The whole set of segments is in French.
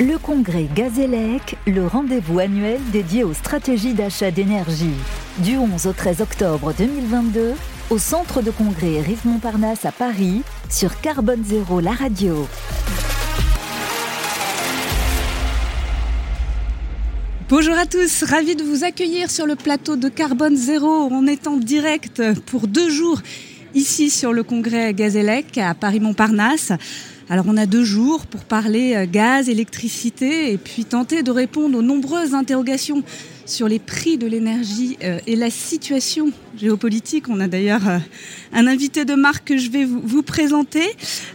Le congrès Gazélec, le rendez-vous annuel dédié aux stratégies d'achat d'énergie. Du 11 au 13 octobre 2022, au centre de congrès Rive Montparnasse à Paris, sur Carbone Zéro, la radio. Bonjour à tous, ravi de vous accueillir sur le plateau de Carbone Zéro. On est en direct pour deux jours ici sur le congrès Gazélec à Paris-Montparnasse. Alors on a deux jours pour parler euh, gaz, électricité et puis tenter de répondre aux nombreuses interrogations sur les prix de l'énergie euh, et la situation géopolitique. On a d'ailleurs euh, un invité de marque que je vais vous, présenter.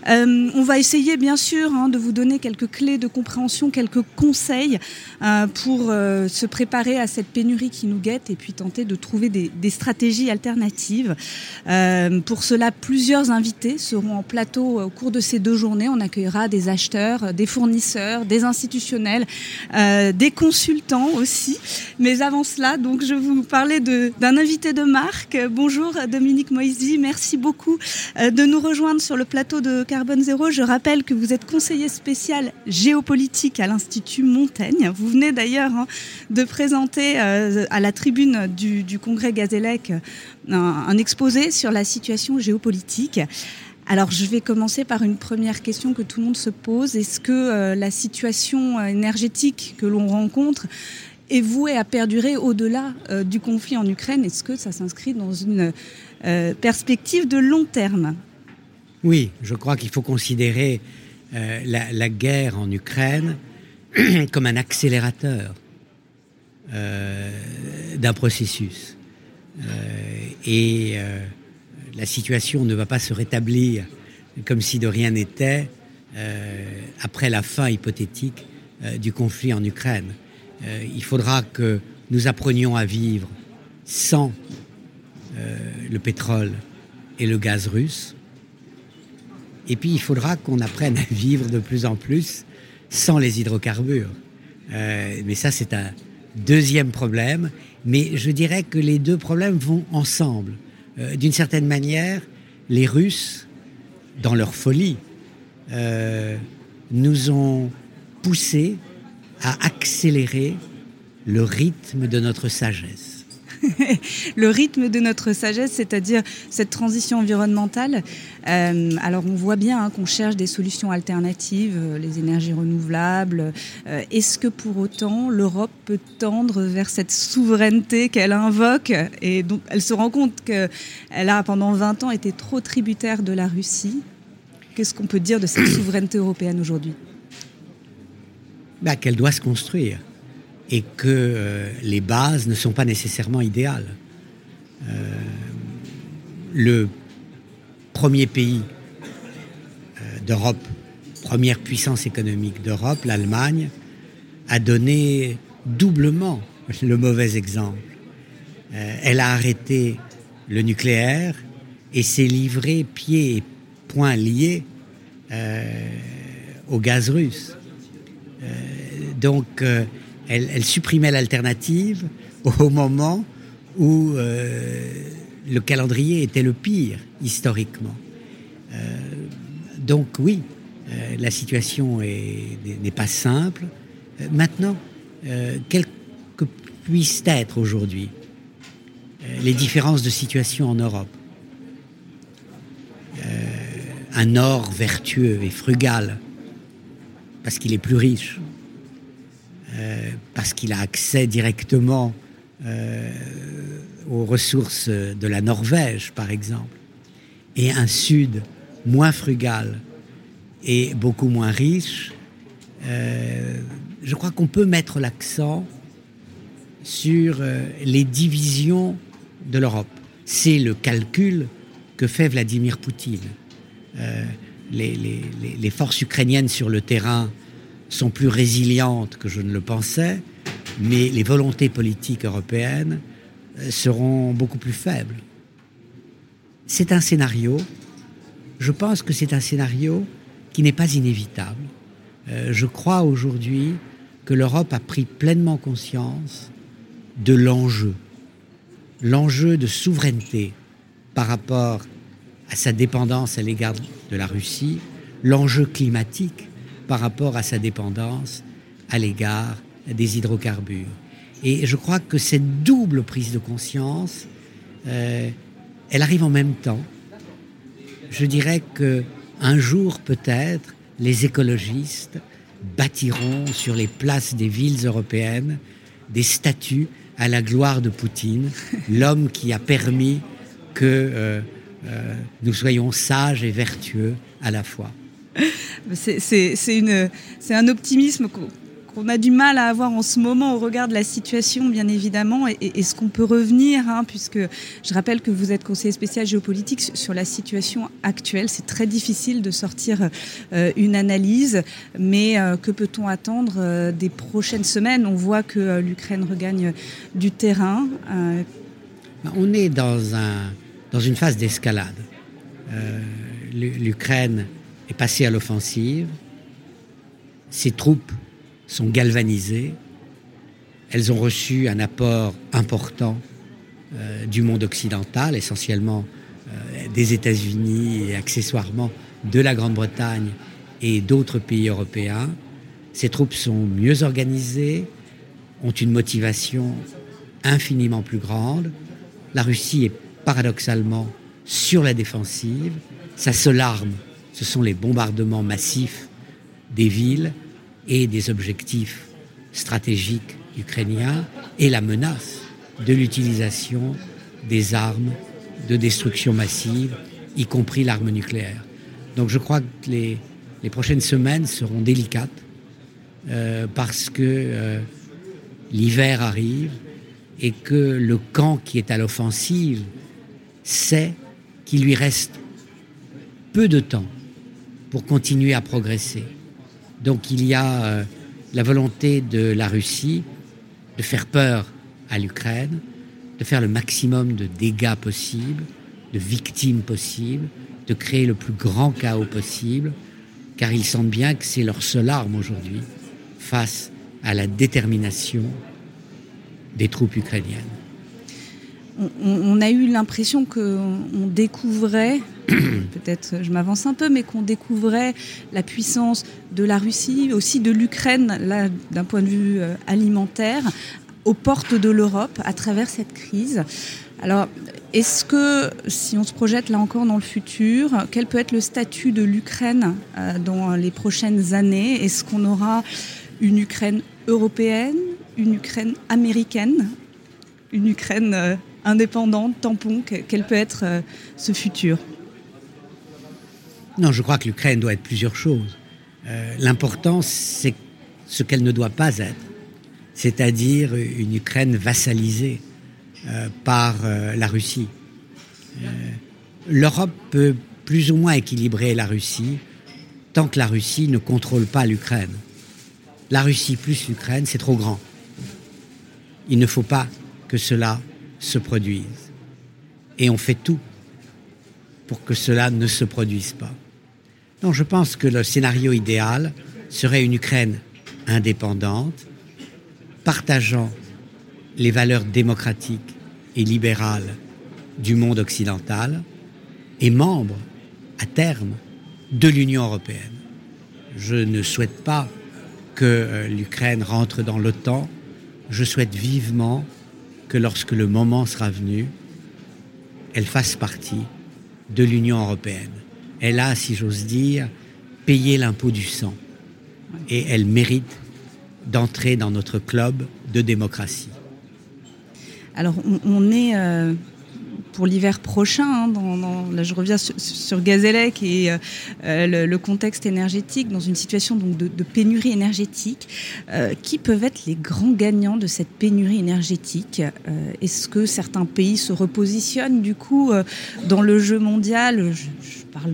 Euh, on va essayer bien sûr hein, de vous donner quelques clés de compréhension, quelques conseils pour se préparer à cette pénurie qui nous guette et puis tenter de trouver des, des stratégies alternatives. pour cela, plusieurs invités seront en plateau au cours de ces deux journées. On accueillera des acheteurs, des fournisseurs, des institutionnels, des consultants aussi. Mais avant cela, donc, je vais vous parler d'un invité de marque. Bonjour Dominique Moisy, merci beaucoup euh, de nous rejoindre sur le plateau de Carbone Zéro. Je rappelle que vous êtes conseiller spécial géopolitique à l'Institut Montaigne. Vous venez d'ailleurs hein, de présenter euh, à la tribune du, congrès Gazélec un, un exposé sur la situation géopolitique. Alors, je vais commencer par une première question que tout le monde se pose. Est-ce que euh, la situation énergétique que l'on rencontre est voué à perdurer au-delà euh, du conflit en Ukraine Est-ce que ça s'inscrit dans une euh, perspective de long terme? Oui, je crois qu'il faut considérer euh, la, guerre en Ukraine comme un accélérateur d'un processus. et la situation ne va pas se rétablir comme si de rien n'était après la fin hypothétique du conflit en Ukraine. Euh, il faudra que nous apprenions à vivre sans euh, le pétrole et le gaz russe. Et puis il faudra qu'on apprenne à vivre de plus en plus sans les hydrocarbures. Euh, mais ça, c'est un deuxième problème. Mais je dirais que les deux problèmes vont ensemble. D'une certaine manière, les Russes, dans leur folie, nous ont poussés à accélérer le rythme de notre sagesse. le rythme de notre sagesse, c'est-à-dire cette transition environnementale. Euh, alors on voit bien hein, qu'on cherche des solutions alternatives, euh, les énergies renouvelables. Euh, est-ce que pour autant l'Europe peut tendre vers cette souveraineté qu'elle invoque et donc elle se rend compte qu'elle a pendant 20 ans été trop tributaire de la Russie? Qu'est-ce qu'on peut dire de cette souveraineté européenne aujourd'hui? Bah, qu'elle doit se construire et que euh, les bases ne sont pas nécessairement idéales. Euh, le premier pays euh, d'Europe, première puissance économique d'Europe, l'Allemagne, a donné doublement le mauvais exemple. elle a arrêté le nucléaire et s'est livrée pieds et poings liés au gaz russe. Euh, donc, euh, elle, supprimait l'alternative au moment où euh, le calendrier était le pire historiquement. donc oui, la situation n'est pas simple. maintenant, quelles que puissent être aujourd'hui les différences de situation en Europe Un Nord vertueux et frugal parce qu'il est plus riche, euh, parce qu'il a accès directement euh, aux ressources de la Norvège, par exemple, et un Sud moins frugal et beaucoup moins riche, euh, je crois qu'on peut mettre l'accent sur les divisions de l'Europe. C'est le calcul que fait Vladimir Poutine. Les, forces ukrainiennes sur le terrain sont plus résilientes que je ne le pensais, mais les volontés politiques européennes euh, seront beaucoup plus faibles. C'est un scénario, je pense que c'est un scénario qui n'est pas inévitable. Euh, je crois aujourd'hui que l'Europe a pris pleinement conscience de l'enjeu, l'enjeu de souveraineté par rapport à sa dépendance à l'égard de la Russie, l'enjeu climatique par rapport à sa dépendance à l'égard des hydrocarbures. Et je crois que cette double prise de conscience, euh, elle arrive en même temps. Je dirais que un jour peut-être, les écologistes bâtiront sur les places des villes européennes des statues à la gloire de Poutine, l'homme qui a permis que euh, euh, nous soyons sages et vertueux à la fois. C'est un optimisme qu'on a du mal à avoir en ce moment au regard de la situation, bien évidemment, et, est ce qu'on peut revenir, hein, puisque je rappelle que vous êtes conseiller spécial géopolitique sur la situation actuelle. C'est très difficile de sortir euh, une analyse, mais euh, que peut-on attendre euh, des prochaines semaines? On voit que l'Ukraine regagne du terrain. On est dans, un, dans une phase d'escalade. L'Ukraine est passée à l'offensive. Ses troupes sont galvanisées. Elles ont reçu un apport important euh, du monde occidental, essentiellement euh, des États-Unis et accessoirement de la Grande-Bretagne et d'autres pays européens. Ces troupes sont mieux organisées, ont une motivation infiniment plus grande. La Russie est paradoxalement sur la défensive. Sa seule arme, ce sont les bombardements massifs des villes et des objectifs stratégiques ukrainiens et la menace de l'utilisation des armes de destruction massive, y compris l'arme nucléaire. Donc je crois que les, prochaines semaines seront délicates euh, parce que euh, l'hiver arrive et que le camp qui est à l'offensive sait qu'il lui reste peu de temps pour continuer à progresser. Donc il y a euh, la volonté de la Russie de faire peur à l'Ukraine, de faire le maximum de dégâts possibles, de victimes possibles, de créer le plus grand chaos possible, car ils sentent bien que c'est leur seule arme aujourd'hui face à la détermination des troupes ukrainiennes on, a eu l'impression qu'on découvrait, peut-être je m'avance un peu, mais qu'on découvrait la puissance de la Russie, aussi de l'Ukraine, là, d'un point de vue euh, alimentaire, aux portes de l'Europe à travers cette crise. Alors, est-ce que, si on se projette là encore dans le futur, quel peut être le statut de l'Ukraine euh, dans les prochaines années? Est-ce qu'on aura une Ukraine européenne, une Ukraine américaine, une Ukraine euh, indépendante, tampon Quel peut être euh, ce futur? Non, je crois que l'Ukraine doit être plusieurs choses. Euh, l'important, c'est ce qu'elle ne doit pas être, c'est-à-dire une Ukraine vassalisée euh, par la Russie. L'Europe peut plus ou moins équilibrer la Russie tant que la Russie ne contrôle pas l'Ukraine. La Russie plus l'Ukraine, c'est trop grand. Il ne faut pas que cela se produisent. Et on fait tout pour que cela ne se produise pas. Donc je pense que le scénario idéal serait une Ukraine indépendante, partageant les valeurs démocratiques et libérales du monde occidental et membre à terme de l'Union européenne. Je ne souhaite pas que euh, l'Ukraine rentre dans l'OTAN, je souhaite vivement que lorsque le moment sera venu, elle fasse partie de l'Union européenne. Elle a, si j'ose dire, payé l'impôt du sang. Et elle mérite d'entrer dans notre club de démocratie. Alors, on, est euh, pour l'hiver prochain. Hein, là, je reviens sur, Gazélec et euh, le, contexte énergétique, dans une situation donc de, pénurie énergétique. Euh, qui peuvent être les grands gagnants de cette pénurie énergétique euh, Est-ce que certains pays se repositionnent du coup dans le jeu mondial?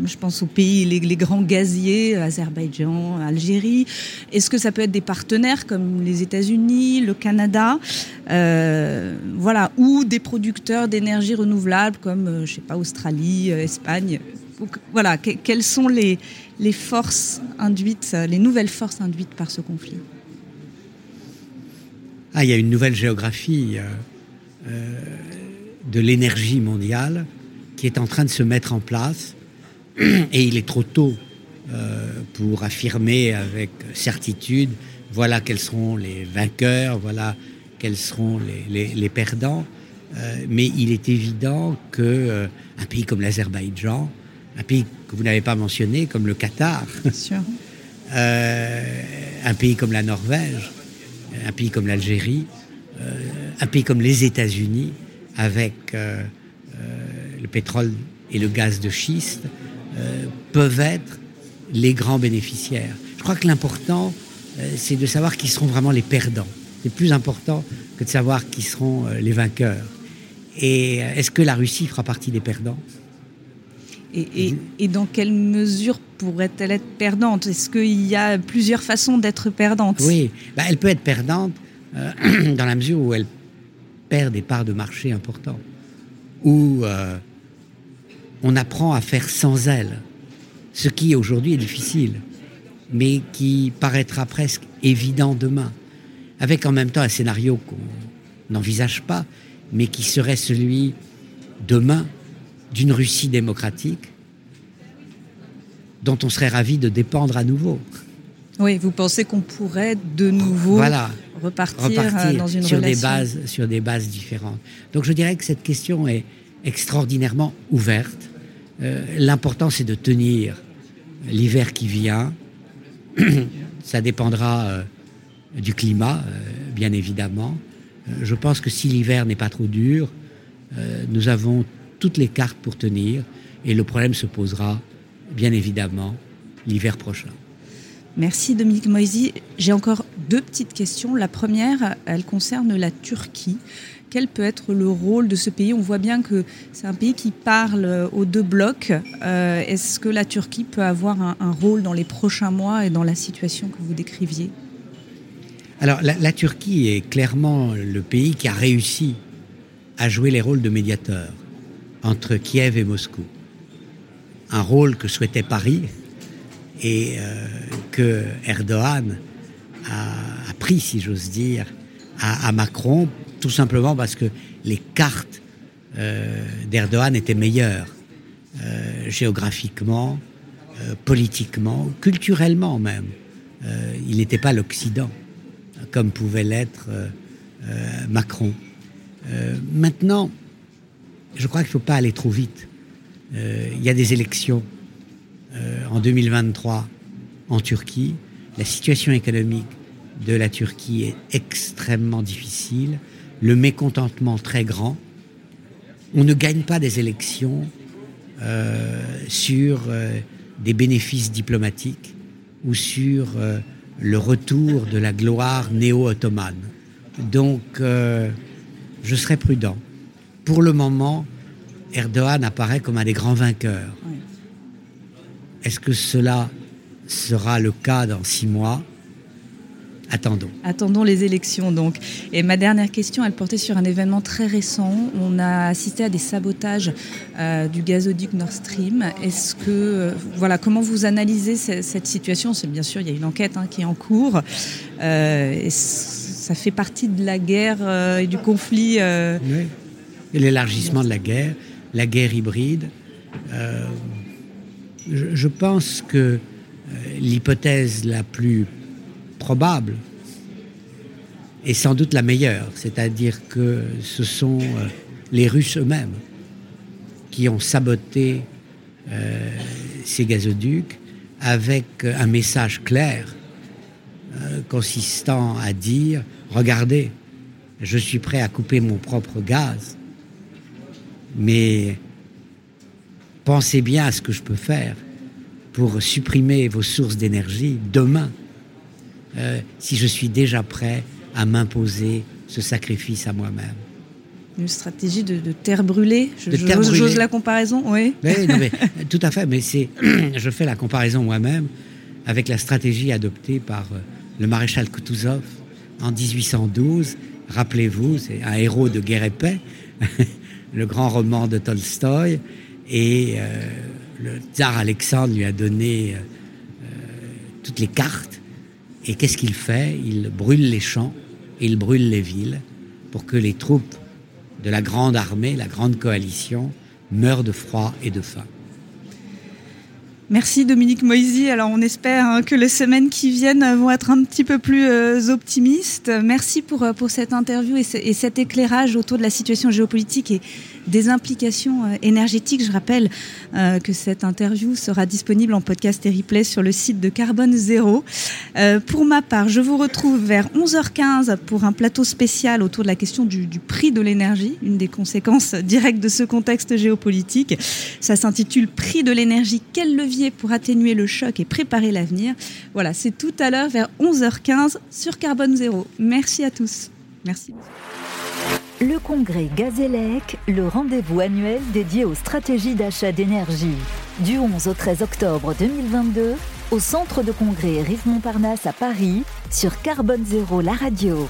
Je pense aux pays, les, grands gaziers, Azerbaïdjan, Algérie. Est-ce que ça peut être des partenaires comme les États-Unis, le Canada, voilà, ou des producteurs d'énergie renouvelable comme, euh, je sais pas, Australie, euh, Espagne? voilà, quelles sont les, forces induites, euh, les nouvelles forces induites par ce conflit? Ah, il y a une nouvelle géographie de l'énergie mondiale qui est en train de se mettre en place. Et il est trop tôt pour affirmer avec certitude voilà quels seront les vainqueurs, voilà quels seront les, perdants. mais il est évident que un pays comme l'Azerbaïdjan, un pays que vous n'avez pas mentionné, comme le Qatar, un pays comme la Norvège, un pays comme l'Algérie, un pays comme les États-Unis, avec le pétrole et le gaz de schiste euh, peuvent être les grands bénéficiaires. Je crois que l'important, euh, c'est de savoir qui seront vraiment les perdants. C'est plus important que de savoir qui seront euh, les vainqueurs. Et est-ce que la Russie fera partie des perdants? Et, dans quelle mesure pourrait-elle être perdante? Est-ce qu'il y a plusieurs façons d'être perdante? Oui, bah, elle peut être perdante dans la mesure où elle perd des parts de marché importantes. Ou on apprend à faire sans elle, ce qui aujourd'hui est difficile, mais qui paraîtra presque évident demain, avec en même temps un scénario qu'on n'envisage pas, mais qui serait celui demain d'une Russie démocratique dont on serait ravi de dépendre à nouveau. Oui, vous pensez qu'on pourrait de nouveau repartir, euh, dans une sur des bases sur des bases différentes. Donc je dirais que cette question est extraordinairement ouverte euh, l'important, c'est de tenir l'hiver qui vient. Ça dépendra euh, du climat, euh, bien évidemment. je pense que si l'hiver n'est pas trop dur, nous avons toutes les cartes pour tenir et le problème se posera, bien évidemment, l'hiver prochain. Merci Dominique Moisy. J'ai encore deux petites questions. La première, elle concerne la Turquie quel peut être le rôle de ce pays? On voit bien que c'est un pays qui parle aux deux blocs. Euh, est-ce que la Turquie peut avoir un, rôle dans les prochains mois et dans la situation que vous décriviez? Alors la, Turquie est clairement le pays qui a réussi à jouer les rôles de médiateur entre Kiev et Moscou. Un rôle que souhaitait Paris et euh, que Erdogan a, pris, si j'ose dire, à, Macron tout simplement parce que les cartes euh, d'Erdogan étaient meilleures, euh, géographiquement, euh, politiquement, culturellement même. il n'était pas l'Occident, comme pouvait l'être Macron. maintenant, je crois qu'il ne faut pas aller trop vite. il y a des élections en 2023 en Turquie. La situation économique de la Turquie est extrêmement difficile le mécontentement très grand. On ne gagne pas des élections euh, sur euh, des bénéfices diplomatiques ou sur euh, le retour de la gloire néo-ottomane. Donc, je serai prudent. Pour le moment, Erdogan apparaît comme un des grands vainqueurs. Est-ce que cela sera le cas dans six mois Attendons. Attendons les élections donc. Et ma dernière question, elle portait sur un événement très récent. On a assisté à des sabotages euh, du gazoduc Nord Stream. Est-ce que, euh, voilà, comment vous analysez cette, situation? C'est bien sûr, il y a une enquête hein, qui est en cours. Euh, ça fait partie de la guerre et du conflit. Oui. Et l'élargissement de la guerre, la guerre hybride. je pense que l'hypothèse la plus probable et sans doute la meilleure, c'est-à-dire que ce sont euh, les Russes eux-mêmes qui ont saboté euh, ces gazoducs avec un message clair euh, consistant à dire regardez, je suis prêt à couper mon propre gaz, mais pensez bien à ce que je peux faire pour supprimer vos sources d'énergie demain euh, si je suis déjà prêt à m'imposer ce sacrifice à moi-même. Une stratégie de, terre brûlée J'ose la comparaison, oui. tout à fait, mais c'est, je fais la comparaison moi-même avec la stratégie adoptée par euh, le maréchal Kutuzov en 1812. Rappelez-vous, c'est un héros de guerre et paix, le grand roman de Tolstoï, et euh, le tsar Alexandre lui a donné toutes les cartes et qu'est-ce qu'il fait? Il brûle les champs, il brûle les villes pour que les troupes de la grande armée, la grande coalition, meurent de froid et de faim. Merci Dominique Moisy. Alors on espère hein, que les semaines qui viennent vont être un petit peu plus euh, optimistes. Merci pour, euh, cette interview et, et, cet éclairage autour de la situation géopolitique des implications euh, énergétiques. Je rappelle euh, que cette interview sera disponible en podcast et replay sur le site de Carbone Zéro. Euh, pour ma part, je vous retrouve vers 11h15 pour un plateau spécial autour de la question du, prix de l'énergie, une des conséquences directes de ce contexte géopolitique. Ça s'intitule Prix de l'énergie, quel levier pour atténuer le choc et préparer l'avenir? Voilà, c'est tout à l'heure vers 11h15 sur Carbone Zéro. Merci à tous. Merci. Le congrès Gazélec, le rendez-vous annuel dédié aux stratégies d'achat d'énergie. Du 11 au 13 octobre 2022, au centre de congrès Rive Montparnasse à Paris, sur Carbone Zéro, la radio.